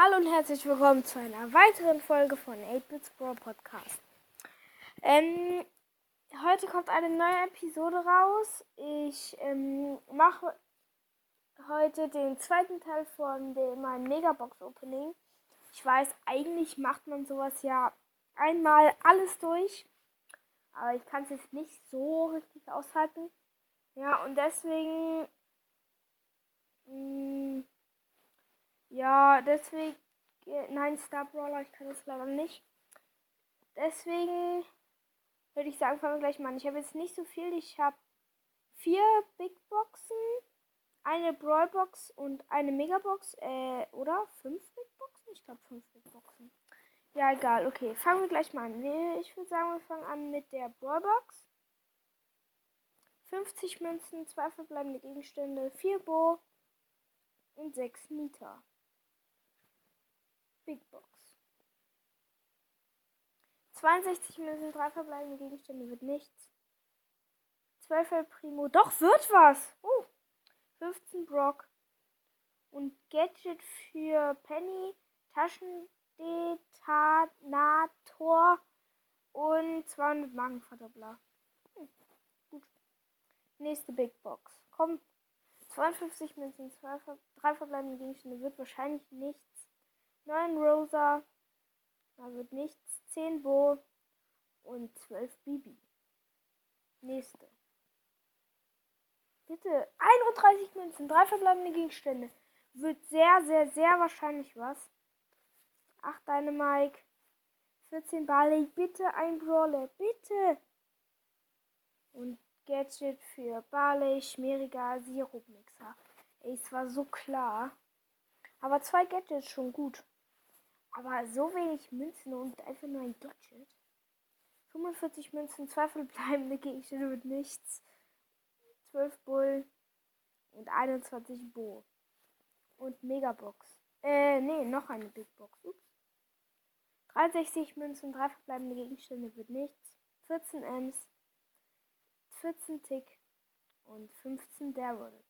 Hallo und herzlich willkommen zu einer weiteren Folge von 8-Bits Brawl Podcast. Ähm, heute kommt eine neue Episode raus. Ich ähm, mache heute den zweiten Teil von dem, meinem Megabox Opening. Ich weiß, eigentlich macht man sowas ja einmal alles durch. Aber ich kann es jetzt nicht so richtig aushalten. Ja, und deswegen. Mh, mm, ja, deswegen. Nein, Star Brawler, ich kann das leider nicht. Deswegen würde ich sagen, fangen wir gleich mal an. Ich habe jetzt nicht so viel. Ich habe vier Big Boxen, eine Brawl Box und eine Megabox. Äh, oder? Fünf Big Boxen? Ich glaube fünf Big Boxen. Ja, egal. Okay, fangen wir gleich mal an. Ich würde sagen, wir fangen an mit der Brawl Box. 50 Münzen, 2 verbleibende Gegenstände, 4 Bo und 6 Nita. Big Box. 62 Münzen, 3 verbleibende Gegenstände wird nichts. 12 El Primo. Doch, wird was! Uh, 15 Brock. Und Gadget für Penny, Taschendetonator und 200 Magenverdoppler. Hm, gut. Nächste Big Box. Komm. 52 Münzen, 3 verbleibende Gegenstände wird wahrscheinlich nichts. 9 Rosa, da wird nichts, 10 Bo und 12 Bibi. Nächste. Bitte, 31 Münzen, 3 verbleibende Gegenstände. Wird sehr, sehr, sehr wahrscheinlich was. 8 Dynamike, 14 Barley, bitte ein Brawler, bitte. Und Gadget für Barley, schmieriger Sirupmixer. Ey, es war so klar. Aber zwei Gadgets schon gut. Aber so wenig Münzen und einfach nur ein Gadget. 45 Münzen, 2 verbleibende Gegenstände mit nichts. 12 Bull und 21 Bo. Und Megabox. Äh, nee, noch eine Big Box. Ups. 63 Münzen, 3 verbleibende Gegenstände wird nichts. 14 Ms, 14 Tick und 15 Daryl.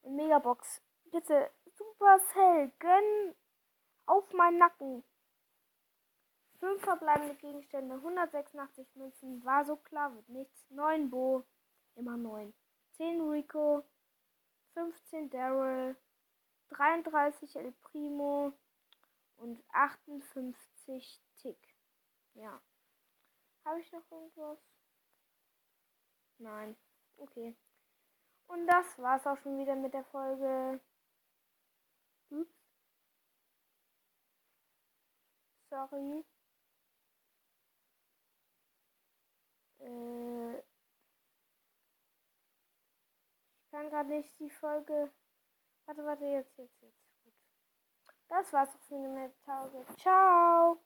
Und Megabox. Bitte, Supercell, gönn auf meinen Nacken. Fünf verbleibende Gegenstände, 186 Münzen, war so klar, wird nichts. 9 Bo, immer 9. 10 Rico, 15 Daryl, 33 El Primo und 58 Tick. Ja. Habe ich noch irgendwas? Nein. Okay. Und das war's auch schon wieder mit der Folge. Ups. Sorry. Äh, ich kann gerade nicht die Folge. Warte, warte, jetzt, jetzt, jetzt. Gut. Das war's auch für eine Tage. Ciao.